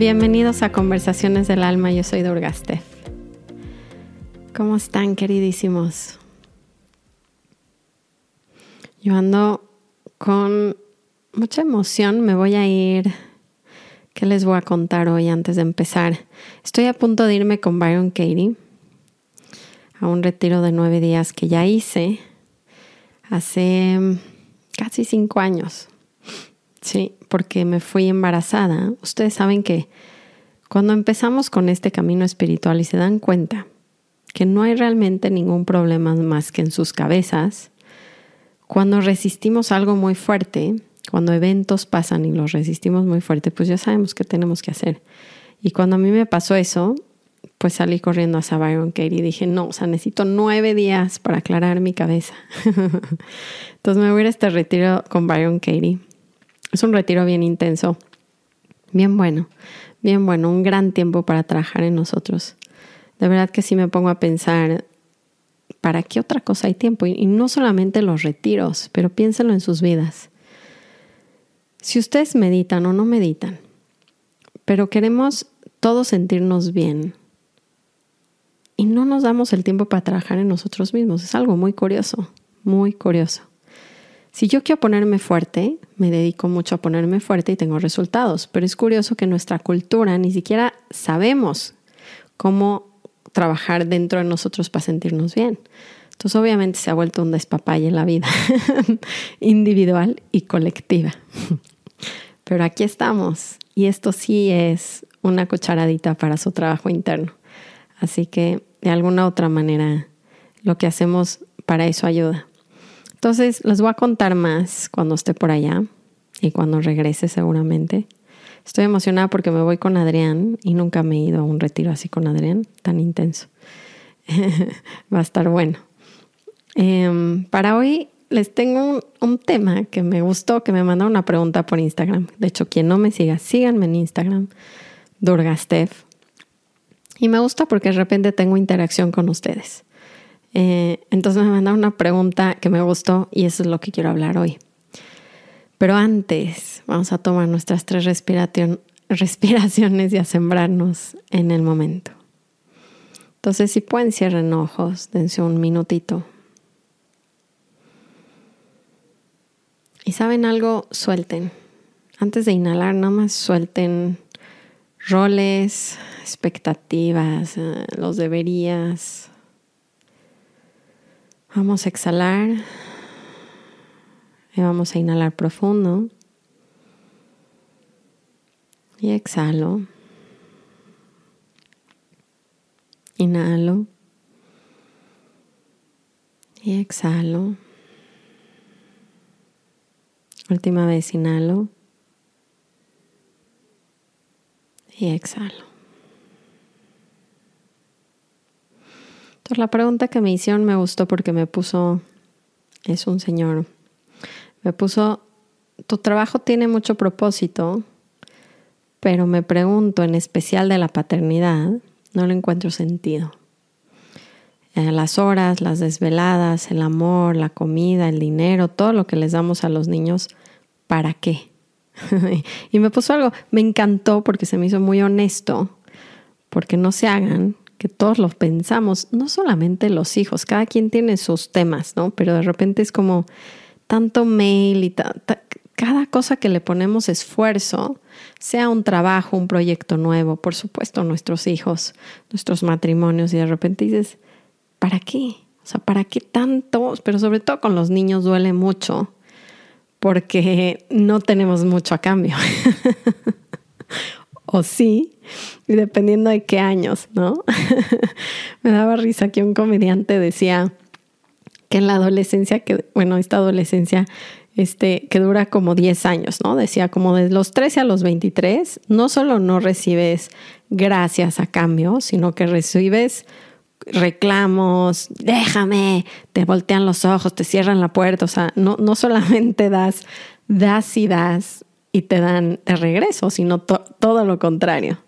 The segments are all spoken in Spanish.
Bienvenidos a Conversaciones del Alma, yo soy Durgastef. ¿Cómo están, queridísimos? Yo ando con mucha emoción, me voy a ir. ¿Qué les voy a contar hoy antes de empezar? Estoy a punto de irme con Byron Katie a un retiro de nueve días que ya hice hace casi cinco años. Sí, porque me fui embarazada. Ustedes saben que cuando empezamos con este camino espiritual y se dan cuenta que no hay realmente ningún problema más que en sus cabezas, cuando resistimos algo muy fuerte, cuando eventos pasan y los resistimos muy fuerte, pues ya sabemos qué tenemos que hacer. Y cuando a mí me pasó eso, pues salí corriendo a Byron Katie y dije, no, o sea, necesito nueve días para aclarar mi cabeza. Entonces me voy a este retiro con Byron Katie es un retiro bien intenso, bien bueno, bien bueno, un gran tiempo para trabajar en nosotros. De verdad que sí me pongo a pensar, ¿para qué otra cosa hay tiempo? Y, no solamente los retiros, pero piénsenlo en sus vidas. Si ustedes meditan o no meditan, pero queremos todos sentirnos bien y no nos damos el tiempo para trabajar en nosotros mismos, es algo muy curioso, muy curioso. Si yo quiero ponerme fuerte, me dedico mucho a ponerme fuerte y tengo resultados, pero es curioso que nuestra cultura ni siquiera sabemos cómo trabajar dentro de nosotros para sentirnos bien. Entonces obviamente se ha vuelto un despapalle en la vida individual y colectiva. Pero aquí estamos y esto sí es una cucharadita para su trabajo interno. Así que de alguna otra manera lo que hacemos para eso ayuda. Entonces, les voy a contar más cuando esté por allá y cuando regrese seguramente. Estoy emocionada porque me voy con Adrián y nunca me he ido a un retiro así con Adrián, tan intenso. Va a estar bueno. Em, para hoy les tengo un, tema que me gustó, que me mandaron una pregunta por Instagram. De hecho, quien no me siga, síganme en Instagram, Durgastef. Y me gusta porque de repente tengo interacción con ustedes. Eh, entonces me mandaron una pregunta que me gustó y eso es lo que quiero hablar hoy. Pero antes vamos a tomar nuestras tres respiraciones y a sembrarnos en el momento. Entonces si pueden cierren ojos, dense un minutito. Y saben algo, suelten. Antes de inhalar, nada más suelten roles, expectativas, eh, los deberías, Vamos a exhalar y vamos a inhalar profundo. Y exhalo. Inhalo. Y exhalo. Última vez inhalo. Y exhalo. La pregunta que me hicieron me gustó porque me puso, es un señor, me puso, tu trabajo tiene mucho propósito, pero me pregunto en especial de la paternidad, no le encuentro sentido. Eh, las horas, las desveladas, el amor, la comida, el dinero, todo lo que les damos a los niños, ¿para qué? y me puso algo, me encantó porque se me hizo muy honesto, porque no se hagan que todos los pensamos, no solamente los hijos, cada quien tiene sus temas, ¿no? Pero de repente es como tanto mail y cada cosa que le ponemos esfuerzo, sea un trabajo, un proyecto nuevo, por supuesto nuestros hijos, nuestros matrimonios, y de repente dices, ¿para qué? O sea, ¿para qué tanto? Pero sobre todo con los niños duele mucho porque no tenemos mucho a cambio. o sí, y dependiendo de qué años, ¿no? Me daba risa que un comediante decía que en la adolescencia, que, bueno, esta adolescencia este, que dura como 10 años, ¿no? Decía como de los 13 a los 23, no solo no recibes gracias a cambio, sino que recibes reclamos, déjame, te voltean los ojos, te cierran la puerta, o sea, no, no solamente das, das y das y te dan de regreso, sino todo lo contrario.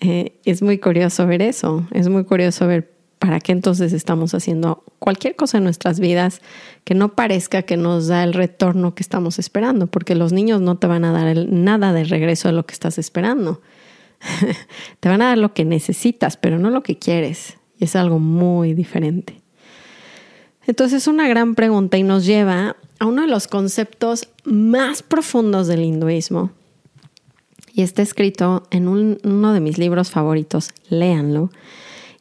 Eh, es muy curioso ver eso, es muy curioso ver para qué entonces estamos haciendo cualquier cosa en nuestras vidas que no parezca que nos da el retorno que estamos esperando, porque los niños no te van a dar nada de regreso de lo que estás esperando. te van a dar lo que necesitas, pero no lo que quieres. Y es algo muy diferente. Entonces es una gran pregunta y nos lleva a uno de los conceptos más profundos del hinduismo. Y está escrito en uno de mis libros favoritos, léanlo.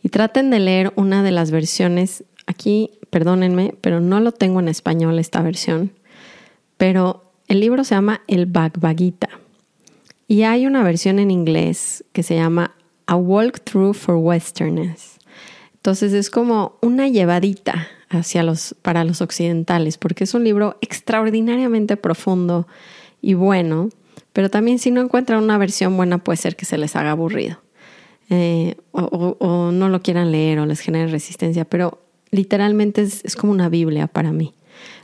Y traten de leer una de las versiones, aquí, perdónenme, pero no lo tengo en español esta versión, pero el libro se llama El Bhagavad Gita. Y hay una versión en inglés que se llama A Walk Through for Westerners. Entonces es como una llevadita hacia los, para los occidentales, porque es un libro extraordinariamente profundo y bueno, pero también si no encuentran una versión buena puede ser que se les haga aburrido eh, o, no lo quieran leer o les genere resistencia, pero literalmente es, es como una Biblia para mí.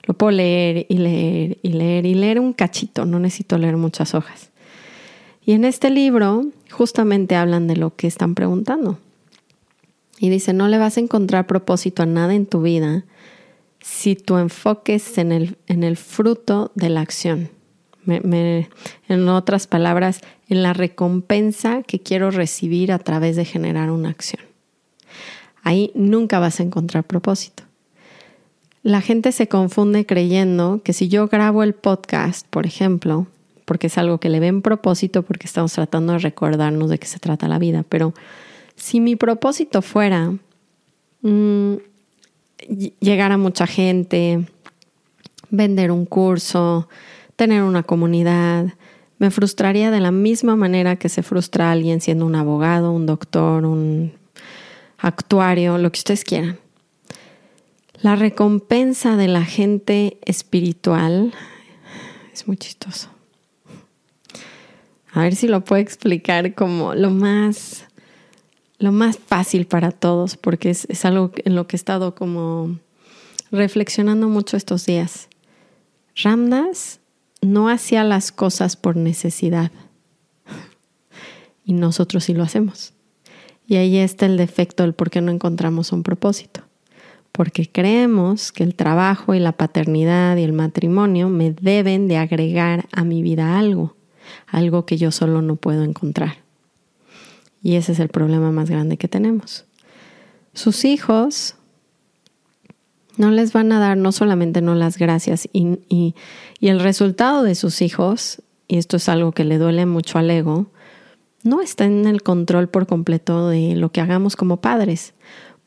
Lo puedo leer y leer y leer y leer un cachito, no necesito leer muchas hojas. Y en este libro justamente hablan de lo que están preguntando. Y dice, no le vas a encontrar propósito a nada en tu vida si tu enfoque es en el, en el fruto de la acción. en otras palabras, en la recompensa que quiero recibir a través de generar una acción. Ahí nunca vas a encontrar propósito. La gente se confunde creyendo que si yo grabo el podcast, por ejemplo, porque es algo que le ven propósito, porque estamos tratando de recordarnos de qué se trata la vida, pero si mi propósito fuera mm, llegar a mucha gente, vender un curso, tener una comunidad, me frustraría de la misma manera que se frustra alguien siendo un abogado, un doctor, un actuario, lo que ustedes quieran. La recompensa de la gente espiritual es muy chistoso. A ver si lo puedo explicar como lo más lo más fácil para todos, porque es, algo en lo que he estado como reflexionando mucho estos días. Ramdas no hacía las cosas por necesidad y nosotros sí lo hacemos. Y ahí está el defecto del por qué no encontramos un propósito. Porque creemos que el trabajo y la paternidad y el matrimonio me deben de agregar a mi vida algo, algo que yo solo no puedo encontrar. Y ese es el problema más grande que tenemos. Sus hijos no les van a dar no solamente no las gracias y, y, el resultado de sus hijos, y esto es algo que le duele mucho al ego, no está en el control por completo de lo que hagamos como padres,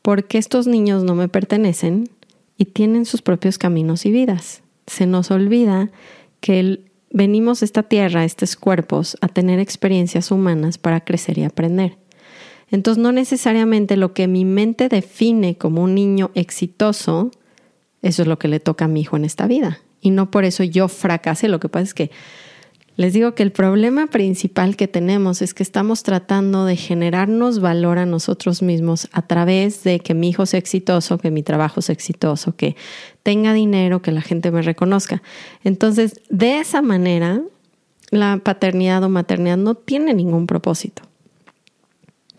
porque estos niños no me pertenecen y tienen sus propios caminos y vidas. Se nos olvida que el, venimos a esta tierra, a estos cuerpos, a tener experiencias humanas para crecer y aprender. Entonces, no necesariamente lo que mi mente define como un niño exitoso, eso es lo que le toca a mi hijo en esta vida. Y no por eso yo fracasé. Lo que pasa es que les digo que el problema principal que tenemos es que estamos tratando de generarnos valor a nosotros mismos a través de que mi hijo sea exitoso, que mi trabajo sea exitoso, que tenga dinero, que la gente me reconozca. Entonces, de esa manera, la paternidad o maternidad no tiene ningún propósito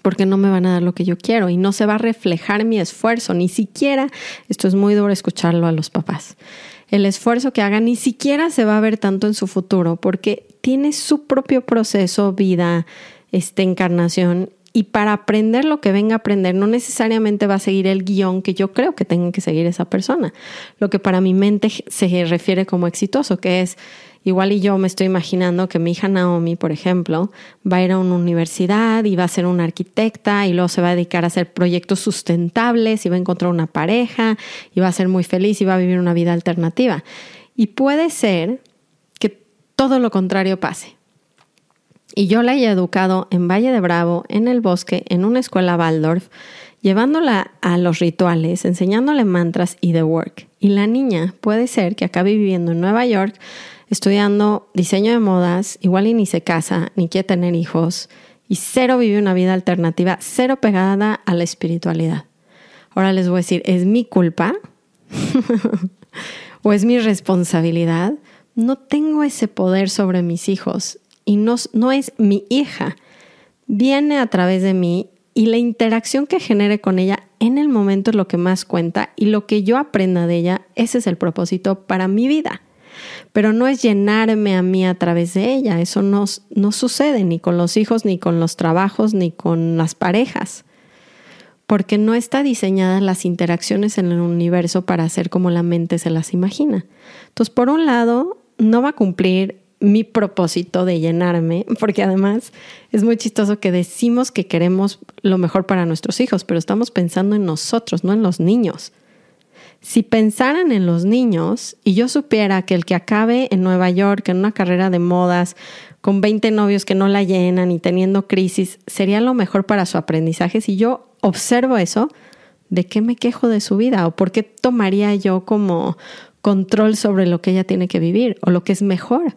porque no me van a dar lo que yo quiero y no se va a reflejar mi esfuerzo, ni siquiera, esto es muy duro escucharlo a los papás, el esfuerzo que haga ni siquiera se va a ver tanto en su futuro porque tiene su propio proceso, vida, esta encarnación y para aprender lo que venga a aprender no necesariamente va a seguir el guion que yo creo que tenga que seguir esa persona. Lo que para mi mente se refiere como exitoso, que es igual y yo me estoy imaginando que mi hija Naomi, por ejemplo, va a ir a una universidad y va a ser una arquitecta y luego se va a dedicar a hacer proyectos sustentables y va a encontrar una pareja y va a ser muy feliz y va a vivir una vida alternativa. Y puede ser todo lo contrario pase y yo la haya educado en Valle de Bravo, en el bosque, en una escuela Waldorf, llevándola a los rituales, enseñándole mantras y the work. Y la niña puede ser que acabe viviendo en Nueva York, estudiando diseño de modas, igual y ni se casa, ni quiere tener hijos, y cero vive una vida alternativa, cero pegada a la espiritualidad. Ahora les voy a decir, ¿es mi culpa? ¿O es mi responsabilidad? No tengo ese poder sobre mis hijos y no, no es mi hija. Viene a través de mí y la interacción que genere con ella en el momento es lo que más cuenta y lo que yo aprenda de ella, ese es el propósito para mi vida. pero no es llenarme a mí a través de ella. Eso no, sucede ni con los hijos, ni con los trabajos, ni con las parejas, porque no está diseñadas las interacciones en el universo para hacer como la mente se las imagina. Entonces, por un lado, no va a cumplir mi propósito de llenarme, porque además es muy chistoso que decimos que queremos lo mejor para nuestros hijos, pero estamos pensando en nosotros, no en los niños. Si pensaran en los niños y yo supiera que el que acabe en Nueva York en una carrera de modas con 20 novios que no la llenan y teniendo crisis, sería lo mejor para su aprendizaje. Si yo observo eso, ¿de qué me quejo de su vida? ¿O por qué tomaría yo como control sobre lo que ella tiene que vivir o lo que es mejor?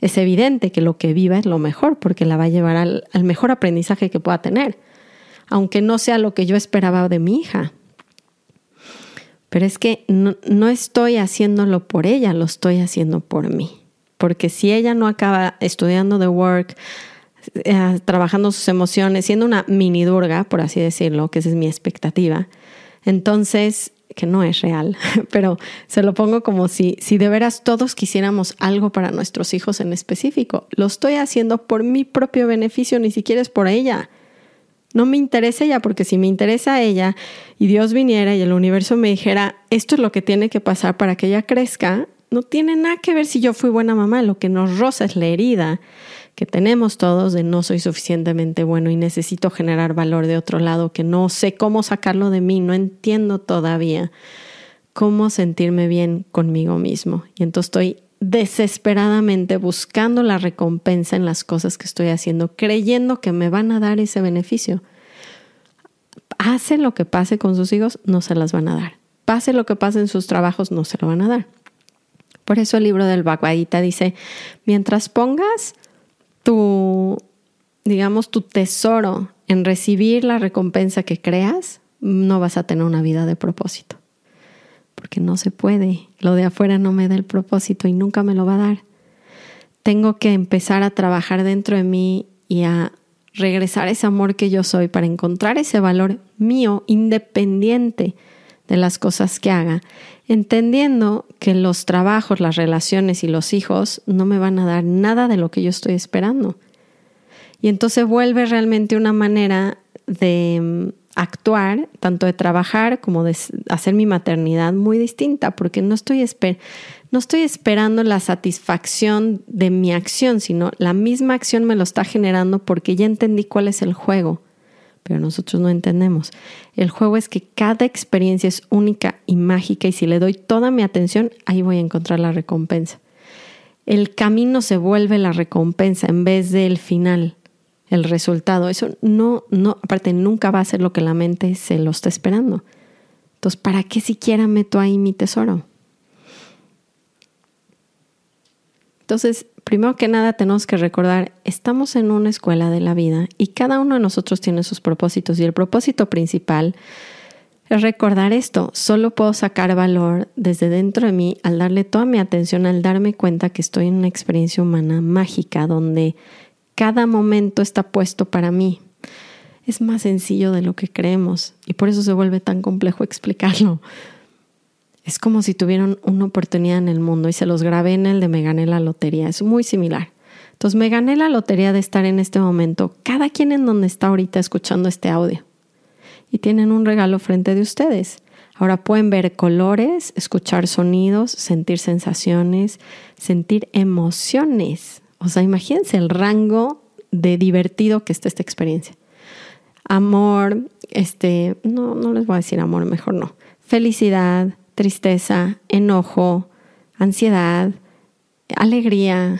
Es evidente que lo que viva es lo mejor porque la va a llevar al, mejor aprendizaje que pueda tener, aunque no sea lo que yo esperaba de mi hija. Pero es que no, estoy haciéndolo por ella, lo estoy haciendo por mí. Porque si ella no acaba estudiando de work, eh, trabajando sus emociones, siendo una mini durga, por así decirlo, que esa es mi expectativa, entonces que no es real, pero se lo pongo como si, si de veras todos quisiéramos algo para nuestros hijos en específico. Lo estoy haciendo por mi propio beneficio, ni siquiera es por ella. No me interesa ella, porque si me interesa ella y Dios viniera y el universo me dijera, esto es lo que tiene que pasar para que ella crezca, no tiene nada que ver si yo fui buena mamá, lo que nos roza es la herida que tenemos todos de no soy suficientemente bueno y necesito generar valor de otro lado, que no sé cómo sacarlo de mí, no entiendo todavía cómo sentirme bien conmigo mismo. Y entonces estoy desesperadamente buscando la recompensa en las cosas que estoy haciendo, creyendo que me van a dar ese beneficio. Hace lo que pase con sus hijos, no se las van a dar. Pase lo que pase en sus trabajos, no se lo van a dar. Por eso el libro del Bhagavad dice, mientras pongas tu, digamos, tu tesoro en recibir la recompensa que creas, no vas a tener una vida de propósito. Porque no se puede. Lo de afuera no me da el propósito y nunca me lo va a dar. Tengo que empezar a trabajar dentro de mí y a regresar ese amor que yo soy para encontrar ese valor mío independiente de las cosas que haga, entendiendo que los trabajos, las relaciones y los hijos no me van a dar nada de lo que yo estoy esperando. Y entonces vuelve realmente una manera de mm, actuar, tanto de trabajar como de hacer mi maternidad muy distinta, porque no estoy, no estoy esperando la satisfacción de mi acción, sino la misma acción me lo está generando porque ya entendí cuál es el juego pero nosotros no entendemos. El juego es que cada experiencia es única y mágica y si le doy toda mi atención, ahí voy a encontrar la recompensa. El camino se vuelve la recompensa en vez del final, el resultado. Eso no, no, aparte nunca va a ser lo que la mente se lo está esperando. Entonces, ¿para qué siquiera meto ahí mi tesoro? Entonces, primero que nada tenemos que recordar, estamos en una escuela de la vida y cada uno de nosotros tiene sus propósitos y el propósito principal es recordar esto, solo puedo sacar valor desde dentro de mí al darle toda mi atención, al darme cuenta que estoy en una experiencia humana mágica donde cada momento está puesto para mí. Es más sencillo de lo que creemos y por eso se vuelve tan complejo explicarlo es como si tuvieran una oportunidad en el mundo y se los grabé en el de me gané la lotería. Es muy similar. Entonces me gané la lotería de estar en este momento, cada quien en donde está ahorita escuchando este audio. Y tienen un regalo frente de ustedes. Ahora pueden ver colores, escuchar sonidos, sentir sensaciones, sentir emociones. O sea, imagínense el rango de divertido que está esta experiencia. Amor, este, no, no les voy a decir amor, mejor no. Felicidad, tristeza, enojo, ansiedad, alegría.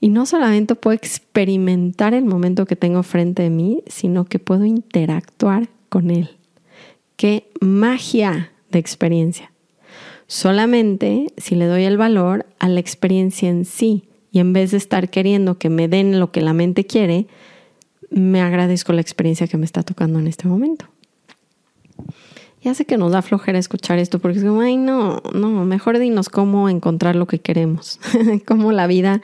Y no solamente puedo experimentar el momento que tengo frente de mí, sino que puedo interactuar con él. Qué magia de experiencia. Solamente si le doy el valor a la experiencia en sí y en vez de estar queriendo que me den lo que la mente quiere, me agradezco la experiencia que me está tocando en este momento. Ya sé que nos da flojera escuchar esto porque es como, ay, no, no, mejor dinos cómo encontrar lo que queremos, cómo la vida,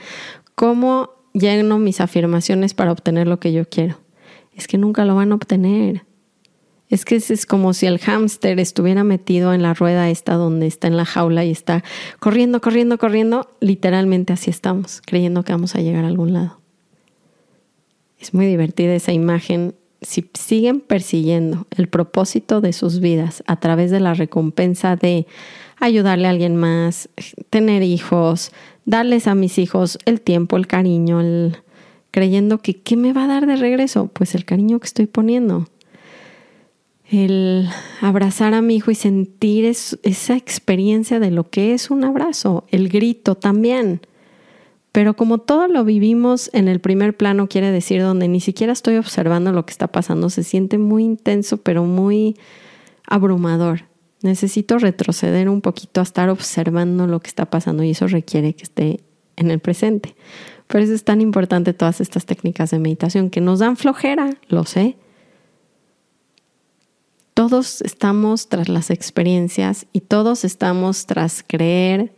cómo lleno mis afirmaciones para obtener lo que yo quiero. Es que nunca lo van a obtener. Es que es como si el hámster estuviera metido en la rueda esta donde está en la jaula y está corriendo, corriendo, corriendo. Literalmente así estamos, creyendo que vamos a llegar a algún lado. Es muy divertida esa imagen. Si siguen persiguiendo el propósito de sus vidas a través de la recompensa de ayudarle a alguien más, tener hijos, darles a mis hijos el tiempo, el cariño, el, creyendo que ¿qué me va a dar de regreso? Pues el cariño que estoy poniendo. El abrazar a mi hijo y sentir esa experiencia de lo que es un abrazo, el grito también. Pero como todo lo vivimos en el primer plano, quiere decir donde ni siquiera estoy observando lo que está pasando, se siente muy intenso, pero muy abrumador. Necesito retroceder un poquito a estar observando lo que está pasando y eso requiere que esté en el presente. Por eso es tan importante todas estas técnicas de meditación que nos dan flojera, lo sé. Todos estamos tras las experiencias y todos estamos tras creer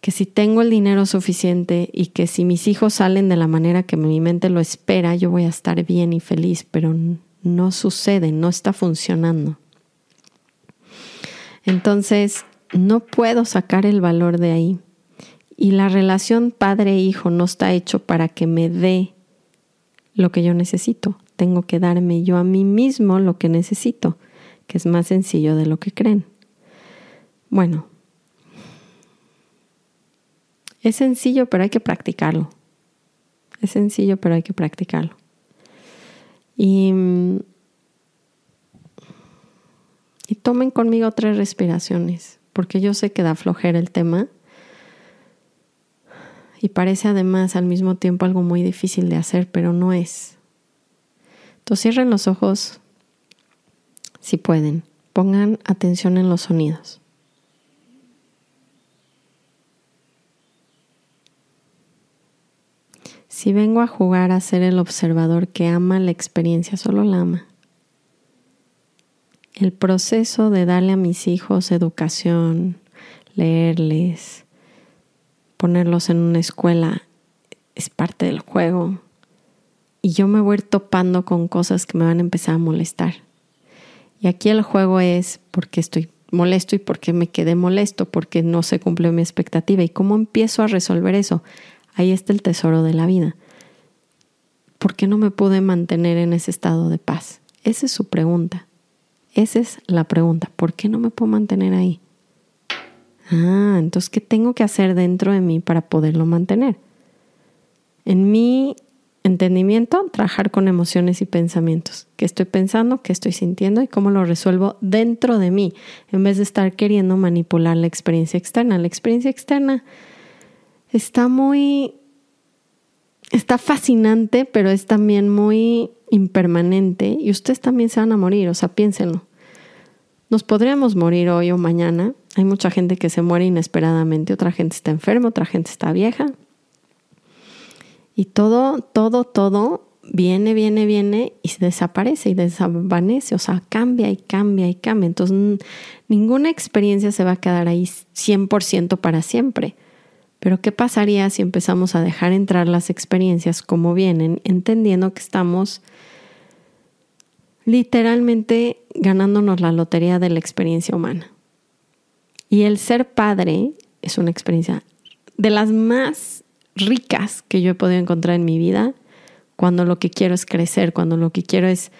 que si tengo el dinero suficiente y que si mis hijos salen de la manera que mi mente lo espera, yo voy a estar bien y feliz, pero no sucede, no está funcionando. Entonces, no puedo sacar el valor de ahí. Y la relación padre-hijo no está hecho para que me dé lo que yo necesito. Tengo que darme yo a mí mismo lo que necesito, que es más sencillo de lo que creen. Bueno, es sencillo, pero hay que practicarlo. Es sencillo, pero hay que practicarlo. Y, y tomen conmigo tres respiraciones, porque yo sé que da flojera el tema y parece además al mismo tiempo algo muy difícil de hacer, pero no es. Entonces cierren los ojos si pueden. Pongan atención en los sonidos. Si vengo a jugar a ser el observador que ama la experiencia, solo la ama. El proceso de darle a mis hijos educación, leerles, ponerlos en una escuela es parte del juego. Y yo me voy a ir topando con cosas que me van a empezar a molestar. Y aquí el juego es porque estoy molesto y porque me quedé molesto, porque no se cumplió mi expectativa. ¿Y cómo empiezo a resolver eso? Ahí está el tesoro de la vida. ¿Por qué no me pude mantener en ese estado de paz? Esa es su pregunta. Esa es la pregunta. ¿Por qué no me puedo mantener ahí? Ah, entonces, ¿qué tengo que hacer dentro de mí para poderlo mantener? En mi entendimiento, trabajar con emociones y pensamientos. ¿Qué estoy pensando? ¿Qué estoy sintiendo? ¿Y cómo lo resuelvo dentro de mí? En vez de estar queriendo manipular la experiencia externa. La experiencia externa está muy... Está fascinante, pero es también muy impermanente y ustedes también se van a morir, o sea, piénsenlo. Nos podríamos morir hoy o mañana. Hay mucha gente que se muere inesperadamente, otra gente está enferma, otra gente está vieja. Y todo, todo, todo viene, viene, viene y se desaparece y desvanece, o sea, cambia y cambia y cambia. Entonces, ninguna experiencia se va a quedar ahí 100% para siempre. Pero ¿qué pasaría si empezamos a dejar entrar las experiencias como vienen, entendiendo que estamos literalmente ganándonos la lotería de la experiencia humana. Y el ser padre es una experiencia de las más ricas que yo he podido encontrar en mi vida cuando lo que quiero es crecer, cuando lo que quiero es...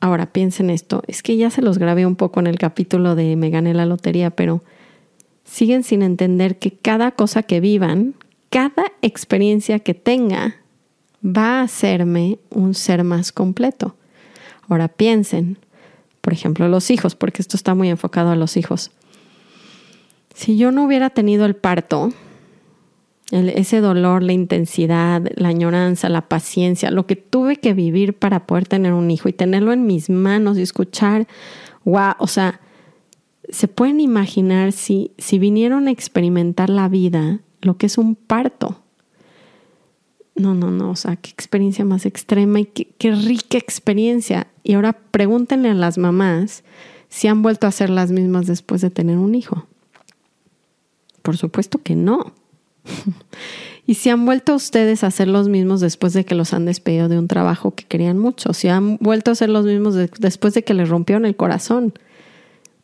Ahora piensen esto, es que ya se los grabé un poco en el capítulo de Me gané la lotería, pero siguen sin entender que cada cosa que vivan, cada experiencia que tenga, va a hacerme un ser más completo. Ahora piensen, por ejemplo, los hijos, porque esto está muy enfocado a los hijos. Si yo no hubiera tenido el parto, ese dolor, la intensidad, la añoranza, la paciencia, lo que tuve que vivir para poder tener un hijo y tenerlo en mis manos y escuchar, wow, o sea, se pueden imaginar si, si vinieron a experimentar la vida, lo que es un parto no, no, no, o sea, qué experiencia más extrema y qué, rica experiencia. Y ahora pregúntenle a las mamás si han vuelto a ser las mismas después de tener un hijo. Por supuesto que no. Y si han vuelto ustedes a ser los mismos después de que los han despedido de un trabajo que querían mucho, si han vuelto a ser los mismos después de que les rompieron el corazón,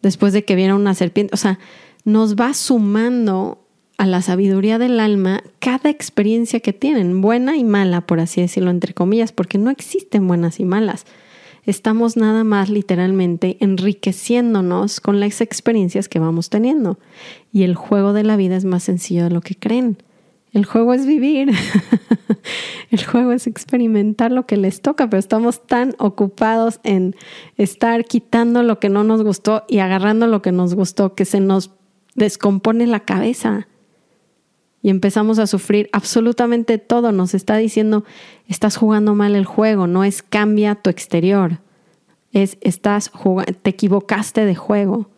después de que vieron una serpiente, o sea, nos va sumando a la sabiduría del alma cada experiencia que tienen, buena y mala, por así decirlo, entre comillas, porque no existen buenas y malas. Estamos nada más literalmente enriqueciéndonos con las experiencias que vamos teniendo. Y el juego de la vida es más sencillo de lo que creen. El juego es vivir. el juego es experimentar lo que les toca, pero estamos tan ocupados en estar quitando lo que no nos gustó y agarrando lo que nos gustó que se nos descompone la cabeza y empezamos a sufrir absolutamente todo. Nos está diciendo, estás jugando mal el juego, no es cambia tu exterior, es estás te equivocaste de juego.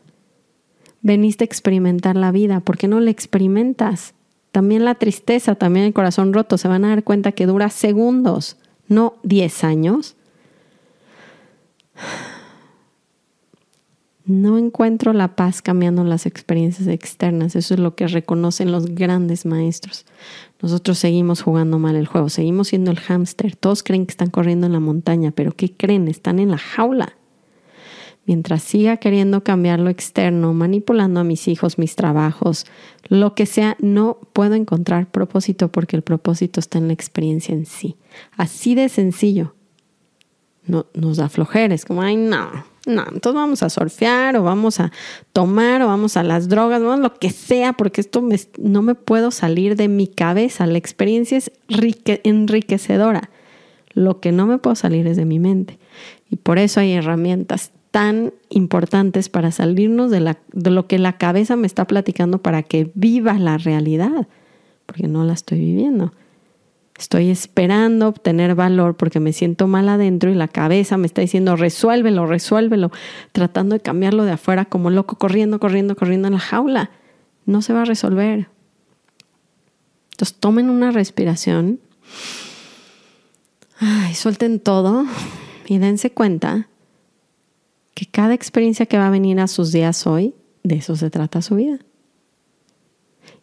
Veniste a experimentar la vida, ¿por qué no la experimentas? También la tristeza, también el corazón roto, se van a dar cuenta que dura segundos, no 10 años. No encuentro la paz cambiando las experiencias externas. Eso es lo que reconocen los grandes maestros. Nosotros seguimos jugando mal el juego, seguimos siendo el hámster. Todos creen que están corriendo en la montaña, pero ¿qué creen? Están en la jaula. Mientras siga queriendo cambiar lo externo, manipulando a mis hijos, mis trabajos, lo que sea, no puedo encontrar propósito porque el propósito está en la experiencia en sí. Así de sencillo. No, nos da flojeres, como, ay, no, no, entonces vamos a surfear o vamos a tomar o vamos a las drogas, vamos lo que sea, porque esto no me puedo salir de mi cabeza. La experiencia es enriquecedora. Lo que no me puedo salir es de mi mente. Y por eso hay herramientas tan importantes para salirnos de, la, de lo que la cabeza me está platicando para que viva la realidad, porque no la estoy viviendo. Estoy esperando obtener valor porque me siento mal adentro y la cabeza me está diciendo resuélvelo, resuélvelo, tratando de cambiarlo de afuera como loco, corriendo, corriendo, corriendo en la jaula. No se va a resolver. Entonces tomen una respiración, ay, suelten todo y dense cuenta que cada experiencia que va a venir a sus días hoy, de eso se trata su vida.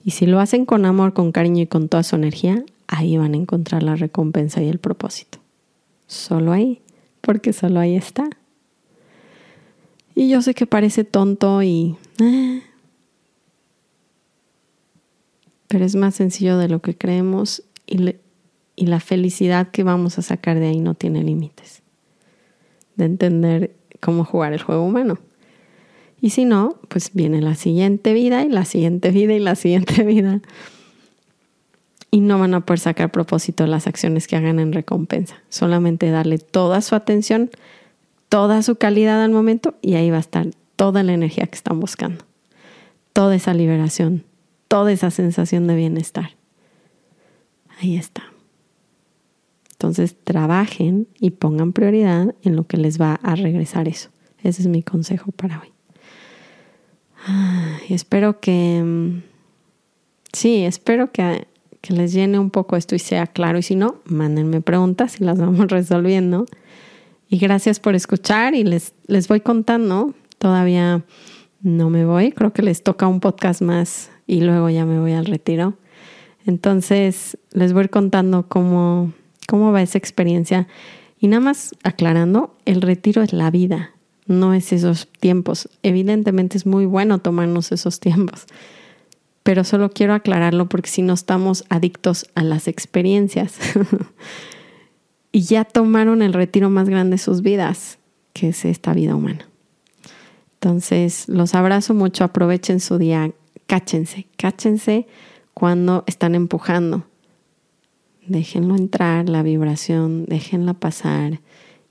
Y si lo hacen con amor, con cariño y con toda su energía, ahí van a encontrar la recompensa y el propósito. Solo ahí, porque solo ahí está. Y yo sé que parece tonto y... Eh, pero es más sencillo de lo que creemos y, y la felicidad que vamos a sacar de ahí no tiene límites. De entender cómo jugar el juego humano. Y si no, pues viene la siguiente vida y la siguiente vida y la siguiente vida y no van a poder sacar propósito las acciones que hagan en recompensa. Solamente darle toda su atención, toda su calidad al momento y ahí va a estar toda la energía que están buscando. Toda esa liberación, toda esa sensación de bienestar. Ahí está. Entonces trabajen y pongan prioridad en lo que les va a regresar eso. Ese es mi consejo para hoy. Y espero que... Mm, sí, espero que que les llene un poco esto y sea claro. Y si no, mándenme preguntas y las vamos resolviendo. Y gracias por escuchar y les, les voy contando. Todavía no me voy, creo que les toca un podcast más y luego ya me voy al retiro. Entonces les voy contando cómo, cómo va esa experiencia. Y nada más aclarando, el retiro es la vida, no es esos tiempos. Evidentemente es muy bueno tomarnos esos tiempos pero solo quiero aclararlo porque si no estamos adictos a las experiencias y ya tomaron el retiro más grande de sus vidas, que es esta vida humana. Entonces, los abrazo mucho, aprovechen su día, cáchense, cáchense cuando están empujando. Déjenlo entrar, la vibración, déjenla pasar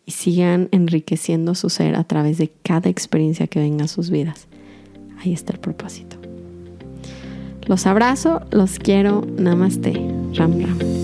y sigan enriqueciendo su ser a través de cada experiencia que venga a sus vidas. Ahí está el propósito. Los abrazo, los quiero, namaste, ram ram.